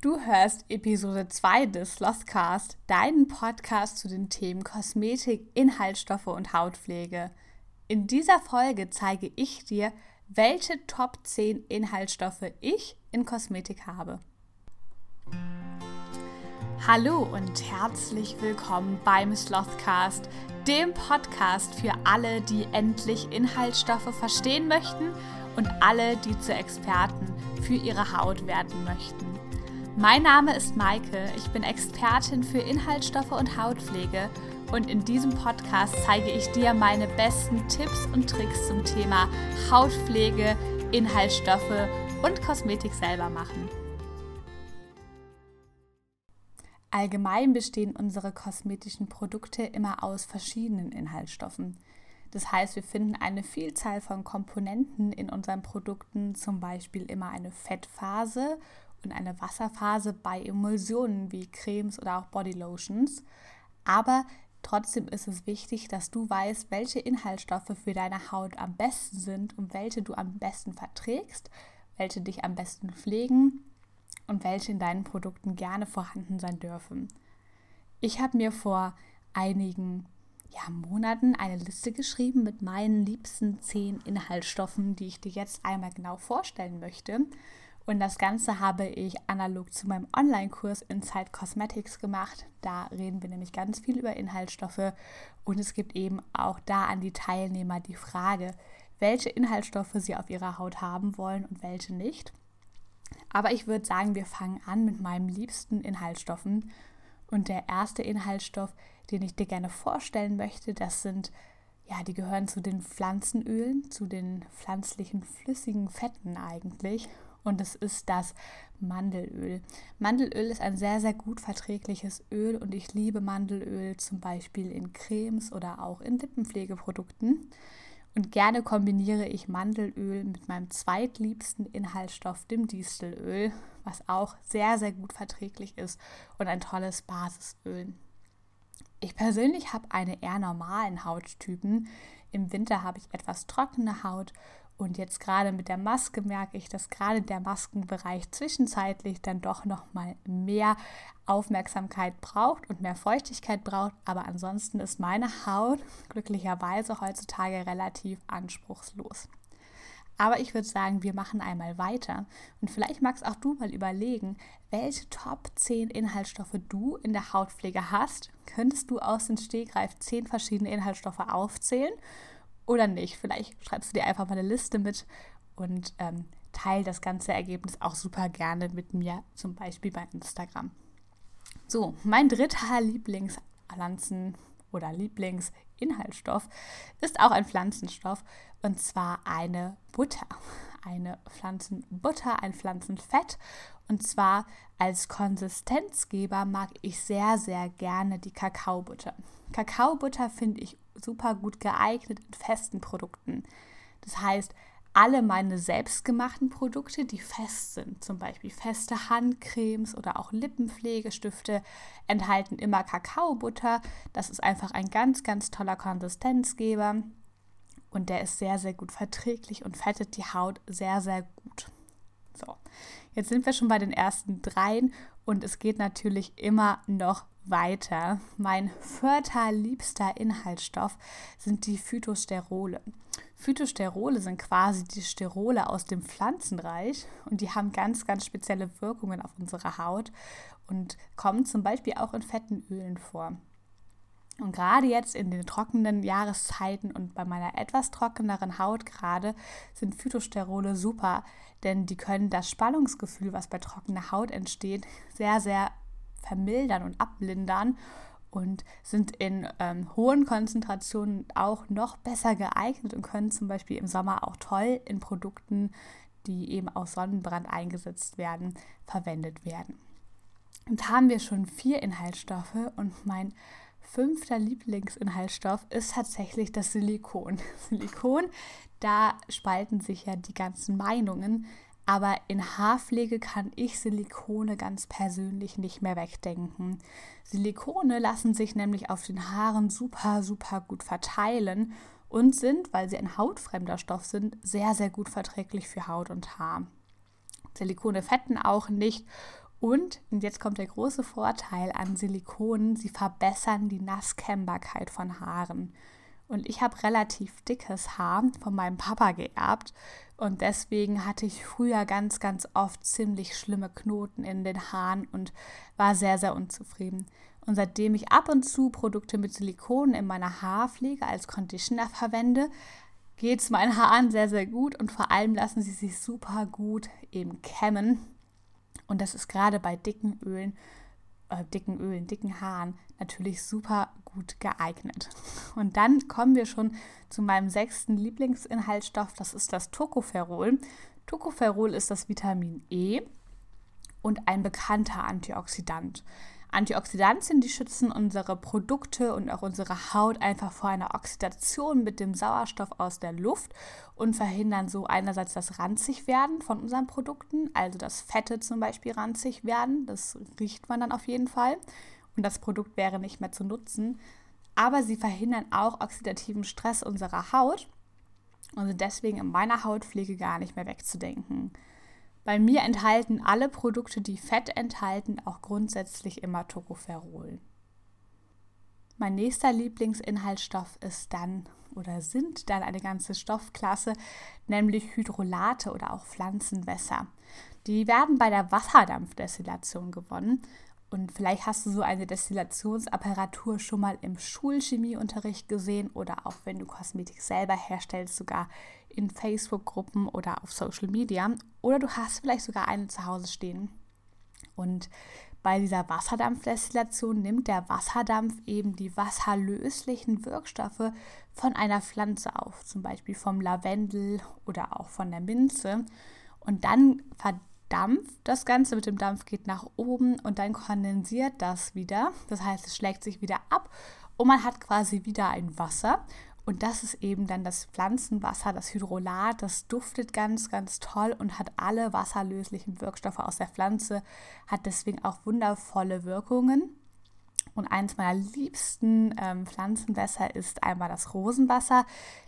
Du hörst Episode 2 des Slothcast, deinen Podcast zu den Themen Kosmetik, Inhaltsstoffe und Hautpflege. In dieser Folge zeige ich dir, welche Top 10 Inhaltsstoffe ich in Kosmetik habe. Hallo und herzlich willkommen beim Slothcast, dem Podcast für alle, die endlich Inhaltsstoffe verstehen möchten und alle, die zu Experten für ihre Haut werden möchten. Mein Name ist Maike, ich bin Expertin für Inhaltsstoffe und Hautpflege und in diesem Podcast zeige ich dir meine besten Tipps und Tricks zum Thema Hautpflege, Inhaltsstoffe und Kosmetik selber machen. Allgemein bestehen unsere kosmetischen Produkte immer aus verschiedenen Inhaltsstoffen. Das heißt, wir finden eine Vielzahl von Komponenten in unseren Produkten, zum Beispiel immer eine Fettphase und eine Wasserphase bei Emulsionen wie Cremes oder auch Bodylotions. Aber trotzdem ist es wichtig, dass du weißt, welche Inhaltsstoffe für deine Haut am besten sind und welche du am besten verträgst, welche dich am besten pflegen und welche in deinen Produkten gerne vorhanden sein dürfen. Ich habe mir vor einigen ja, Monaten eine Liste geschrieben mit meinen liebsten zehn Inhaltsstoffen, die ich dir jetzt einmal genau vorstellen möchte. Und das Ganze habe ich analog zu meinem Online-Kurs Inside Cosmetics gemacht. Da reden wir nämlich ganz viel über Inhaltsstoffe und es gibt eben auch da an die Teilnehmer die Frage, welche Inhaltsstoffe sie auf ihrer Haut haben wollen und welche nicht. Aber ich würde sagen, wir fangen an mit meinem liebsten Inhaltsstoffen. Und der erste Inhaltsstoff, den ich dir gerne vorstellen möchte, das sind, ja, die gehören zu den Pflanzenölen, zu den pflanzlichen flüssigen Fetten eigentlich und es ist das Mandelöl. Mandelöl ist ein sehr, sehr gut verträgliches Öl und ich liebe Mandelöl zum Beispiel in Cremes oder auch in Lippenpflegeprodukten. Und gerne kombiniere ich Mandelöl mit meinem zweitliebsten Inhaltsstoff, dem Distelöl, was auch sehr, sehr gut verträglich ist und ein tolles Basisöl. Ich persönlich habe einen eher normalen Hauttypen. Im Winter habe ich etwas trockene Haut und jetzt gerade mit der Maske merke ich, dass gerade der Maskenbereich zwischenzeitlich dann doch noch mal mehr Aufmerksamkeit braucht und mehr Feuchtigkeit braucht. Aber ansonsten ist meine Haut glücklicherweise heutzutage relativ anspruchslos. Aber ich würde sagen, wir machen einmal weiter. Und vielleicht magst auch du mal überlegen, welche Top 10 Inhaltsstoffe du in der Hautpflege hast. Könntest du aus dem Stegreif 10 verschiedene Inhaltsstoffe aufzählen? Oder nicht. Vielleicht schreibst du dir einfach mal eine Liste mit und ähm, teile das ganze Ergebnis auch super gerne mit mir, zum Beispiel bei Instagram. So, mein dritter Lieblingspflanzen- oder Lieblingsinhaltsstoff ist auch ein Pflanzenstoff und zwar eine Butter. Eine Pflanzenbutter, ein Pflanzenfett. Und zwar als Konsistenzgeber mag ich sehr, sehr gerne die Kakaobutter. Kakaobutter finde ich super gut geeignet in festen Produkten. Das heißt, alle meine selbstgemachten Produkte, die fest sind, zum Beispiel feste Handcremes oder auch Lippenpflegestifte, enthalten immer Kakaobutter. Das ist einfach ein ganz, ganz toller Konsistenzgeber und der ist sehr, sehr gut verträglich und fettet die Haut sehr, sehr gut. So, jetzt sind wir schon bei den ersten dreien und es geht natürlich immer noch weiter. Mein vierter liebster Inhaltsstoff sind die Phytosterole. Phytosterole sind quasi die Sterole aus dem Pflanzenreich und die haben ganz, ganz spezielle Wirkungen auf unsere Haut und kommen zum Beispiel auch in fetten Ölen vor. Und gerade jetzt in den trockenen Jahreszeiten und bei meiner etwas trockeneren Haut gerade sind Phytosterole super, denn die können das Spannungsgefühl, was bei trockener Haut entsteht, sehr, sehr vermildern und ablindern und sind in ähm, hohen Konzentrationen auch noch besser geeignet und können zum Beispiel im Sommer auch toll in Produkten, die eben aus Sonnenbrand eingesetzt werden, verwendet werden. Und haben wir schon vier Inhaltsstoffe und mein fünfter Lieblingsinhaltsstoff ist tatsächlich das Silikon. Silikon, da spalten sich ja die ganzen Meinungen. Aber in Haarpflege kann ich Silikone ganz persönlich nicht mehr wegdenken. Silikone lassen sich nämlich auf den Haaren super, super gut verteilen und sind, weil sie ein hautfremder Stoff sind, sehr, sehr gut verträglich für Haut und Haar. Silikone fetten auch nicht Und, und jetzt kommt der große Vorteil an Silikonen, sie verbessern die Nasskennbarkeit von Haaren. Und ich habe relativ dickes Haar von meinem Papa geerbt. Und deswegen hatte ich früher ganz, ganz oft ziemlich schlimme Knoten in den Haaren und war sehr, sehr unzufrieden. Und seitdem ich ab und zu Produkte mit Silikon in meiner Haarpflege als Conditioner verwende, geht es meinen Haaren sehr, sehr gut und vor allem lassen sie sich super gut eben kämmen. Und das ist gerade bei dicken Ölen, äh, dicken Ölen, dicken Haaren natürlich super gut geeignet. Und dann kommen wir schon zu meinem sechsten Lieblingsinhaltsstoff, das ist das Tocopherol. Tocopherol ist das Vitamin E und ein bekannter Antioxidant. Antioxidantien, die schützen unsere Produkte und auch unsere Haut einfach vor einer Oxidation mit dem Sauerstoff aus der Luft und verhindern so einerseits das Ranzigwerden von unseren Produkten, also dass Fette zum Beispiel ranzig werden, das riecht man dann auf jeden Fall und das Produkt wäre nicht mehr zu nutzen. Aber sie verhindern auch oxidativen Stress unserer Haut und sind deswegen in meiner Hautpflege gar nicht mehr wegzudenken. Bei mir enthalten alle Produkte, die Fett enthalten, auch grundsätzlich immer Tocopherol. Mein nächster Lieblingsinhaltsstoff ist dann oder sind dann eine ganze Stoffklasse, nämlich Hydrolate oder auch Pflanzenwässer. Die werden bei der Wasserdampfdestillation gewonnen und vielleicht hast du so eine Destillationsapparatur schon mal im Schulchemieunterricht gesehen oder auch wenn du Kosmetik selber herstellst, sogar in Facebook-Gruppen oder auf Social Media. Oder du hast vielleicht sogar eine zu Hause stehen. Und bei dieser Wasserdampfdestillation nimmt der Wasserdampf eben die wasserlöslichen Wirkstoffe von einer Pflanze auf, zum Beispiel vom Lavendel oder auch von der Minze. Und dann verdammt Dampf. Das Ganze mit dem Dampf geht nach oben und dann kondensiert das wieder. Das heißt, es schlägt sich wieder ab und man hat quasi wieder ein Wasser. Und das ist eben dann das Pflanzenwasser, das Hydrolat. Das duftet ganz, ganz toll und hat alle wasserlöslichen Wirkstoffe aus der Pflanze, hat deswegen auch wundervolle Wirkungen. Und eins meiner liebsten ähm, Pflanzenwässer ist einmal das Rosenwasser,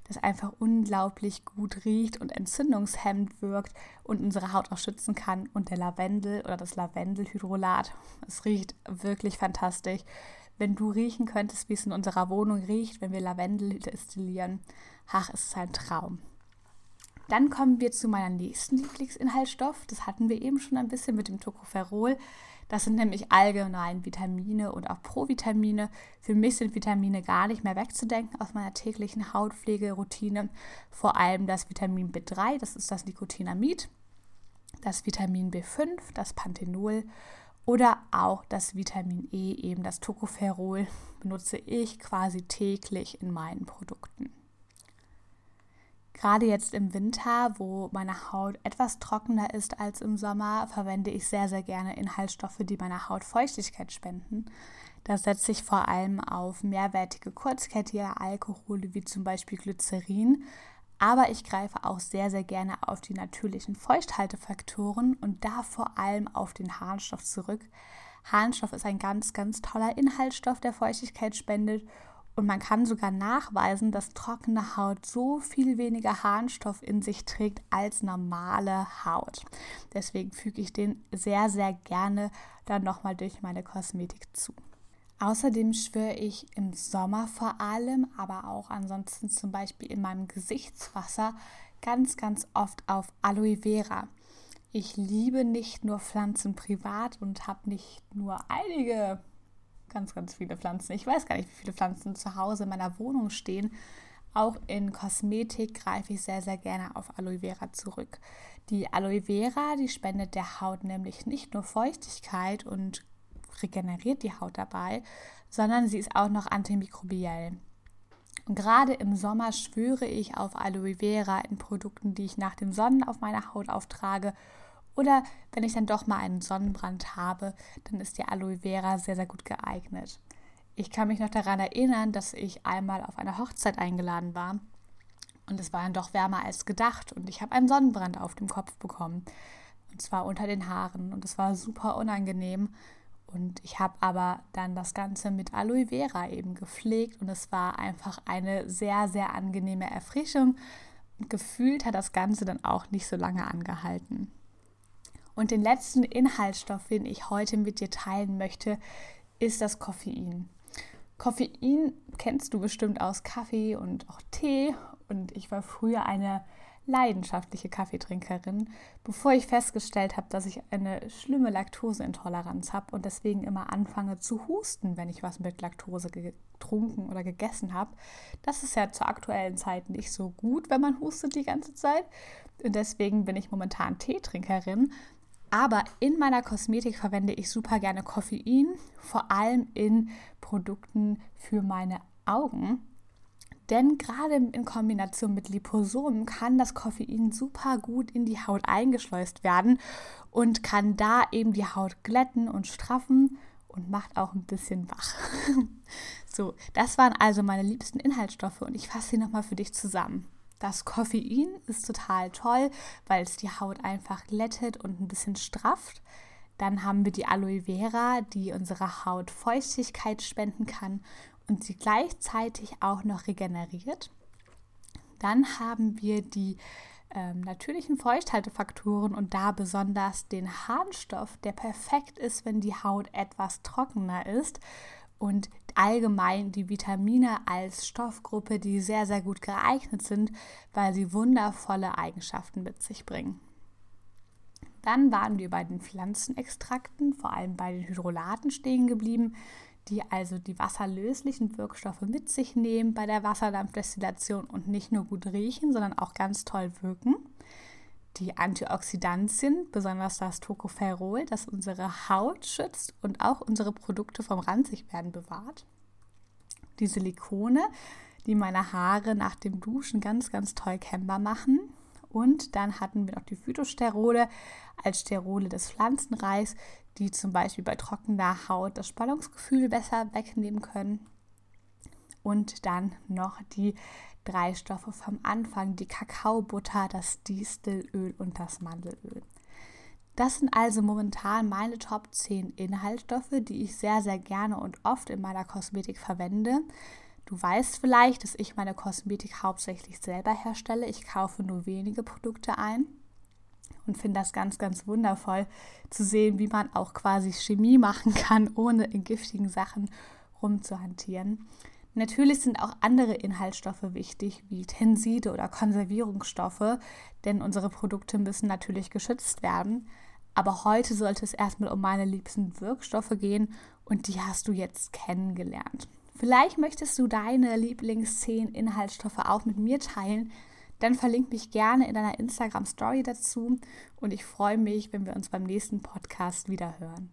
das einfach unglaublich gut riecht und entzündungshemmend wirkt und unsere Haut auch schützen kann. Und der Lavendel oder das Lavendelhydrolat, es riecht wirklich fantastisch. Wenn du riechen könntest, wie es in unserer Wohnung riecht, wenn wir Lavendel destillieren, ach, es ist ein Traum. Dann kommen wir zu meinem nächsten Lieblingsinhaltsstoff. Das hatten wir eben schon ein bisschen mit dem Tocopherol. Das sind nämlich allgemein Vitamine und auch Provitamine. Für mich sind Vitamine gar nicht mehr wegzudenken aus meiner täglichen Hautpflegeroutine. Vor allem das Vitamin B3, das ist das Nicotinamid, das Vitamin B5, das Panthenol oder auch das Vitamin E, eben das Tocopherol, benutze ich quasi täglich in meinen Produkten. Gerade jetzt im Winter, wo meine Haut etwas trockener ist als im Sommer, verwende ich sehr, sehr gerne Inhaltsstoffe, die meiner Haut Feuchtigkeit spenden. Da setze ich vor allem auf mehrwertige kurzkettige Alkohole wie zum Beispiel Glycerin. Aber ich greife auch sehr, sehr gerne auf die natürlichen Feuchthaltefaktoren und da vor allem auf den Harnstoff zurück. Harnstoff ist ein ganz, ganz toller Inhaltsstoff, der Feuchtigkeit spendet und man kann sogar nachweisen, dass trockene Haut so viel weniger Harnstoff in sich trägt als normale Haut. Deswegen füge ich den sehr, sehr gerne dann nochmal durch meine Kosmetik zu. Außerdem schwöre ich im Sommer vor allem, aber auch ansonsten zum Beispiel in meinem Gesichtswasser ganz, ganz oft auf Aloe Vera. Ich liebe nicht nur Pflanzen privat und habe nicht nur einige ganz, ganz viele Pflanzen. Ich weiß gar nicht, wie viele Pflanzen zu Hause in meiner Wohnung stehen. Auch in Kosmetik greife ich sehr, sehr gerne auf Aloe Vera zurück. Die Aloe Vera, die spendet der Haut nämlich nicht nur Feuchtigkeit und regeneriert die Haut dabei, sondern sie ist auch noch antimikrobiell. Und gerade im Sommer schwöre ich auf Aloe Vera in Produkten, die ich nach dem Sonnen auf meiner Haut auftrage oder wenn ich dann doch mal einen Sonnenbrand habe, dann ist die Aloe Vera sehr, sehr gut geeignet. Ich kann mich noch daran erinnern, dass ich einmal auf einer Hochzeit eingeladen war und es war dann doch wärmer als gedacht und ich habe einen Sonnenbrand auf dem Kopf bekommen und zwar unter den Haaren und es war super unangenehm und ich habe aber dann das Ganze mit Aloe Vera eben gepflegt und es war einfach eine sehr, sehr angenehme Erfrischung und gefühlt hat das Ganze dann auch nicht so lange angehalten. Und den letzten Inhaltsstoff, den ich heute mit dir teilen möchte, ist das Koffein. Koffein kennst du bestimmt aus Kaffee und auch Tee. Und ich war früher eine leidenschaftliche Kaffeetrinkerin, bevor ich festgestellt habe, dass ich eine schlimme Laktoseintoleranz habe und deswegen immer anfange zu husten, wenn ich was mit Laktose getrunken oder gegessen habe. Das ist ja zur aktuellen Zeit nicht so gut, wenn man hustet die ganze Zeit. Und deswegen bin ich momentan Teetrinkerin. Aber in meiner Kosmetik verwende ich super gerne Koffein, vor allem in Produkten für meine Augen denn gerade in Kombination mit Liposomen kann das Koffein super gut in die Haut eingeschleust werden und kann da eben die Haut glätten und straffen und macht auch ein bisschen wach. so, das waren also meine liebsten Inhaltsstoffe und ich fasse sie nochmal für dich zusammen. Das Koffein ist total toll, weil es die Haut einfach glättet und ein bisschen strafft. Dann haben wir die Aloe Vera, die unserer Haut Feuchtigkeit spenden kann und sie gleichzeitig auch noch regeneriert. Dann haben wir die ähm, natürlichen Feuchthaltefaktoren und da besonders den Harnstoff, der perfekt ist, wenn die Haut etwas trockener ist und allgemein die Vitamine als Stoffgruppe, die sehr, sehr gut geeignet sind, weil sie wundervolle Eigenschaften mit sich bringen. Dann waren wir bei den Pflanzenextrakten, vor allem bei den Hydrolaten stehen geblieben die also die wasserlöslichen Wirkstoffe mit sich nehmen bei der Wasserdampfdestillation und nicht nur gut riechen, sondern auch ganz toll wirken. Die Antioxidantien, besonders das Tocopherol, das unsere Haut schützt und auch unsere Produkte vom Ranzigwerden bewahrt. Die Silikone, die meine Haare nach dem Duschen ganz, ganz toll kennbar machen. Und dann hatten wir noch die Phytosterole als Sterole des Pflanzenreichs, die zum Beispiel bei trockener Haut das Spannungsgefühl besser wegnehmen können. Und dann noch die drei Stoffe vom Anfang, die Kakaobutter, das Distelöl und das Mandelöl. Das sind also momentan meine Top 10 Inhaltsstoffe, die ich sehr, sehr gerne und oft in meiner Kosmetik verwende. Du weißt vielleicht, dass ich meine Kosmetik hauptsächlich selber herstelle. Ich kaufe nur wenige Produkte ein und finde das ganz, ganz wundervoll zu sehen, wie man auch quasi Chemie machen kann, ohne in giftigen Sachen rumzuhantieren. Natürlich sind auch andere Inhaltsstoffe wichtig, wie Tenside oder Konservierungsstoffe, denn unsere Produkte müssen natürlich geschützt werden. Aber heute sollte es erstmal um meine liebsten Wirkstoffe gehen und die hast du jetzt kennengelernt. Vielleicht möchtest du deine Lieblings 10 Inhaltsstoffe auch mit mir teilen, dann verlink mich gerne in deiner Instagram Story dazu. Und ich freue mich, wenn wir uns beim nächsten Podcast wieder hören.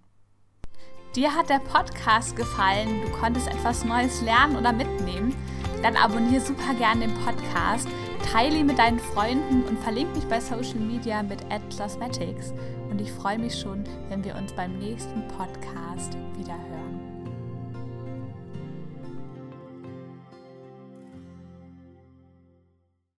Dir hat der Podcast gefallen, du konntest etwas Neues lernen oder mitnehmen, dann abonniere super gerne den Podcast, teile ihn mit deinen Freunden und verlinke mich bei Social Media mit @cosmetics und ich freue mich schon, wenn wir uns beim nächsten Podcast wieder hören.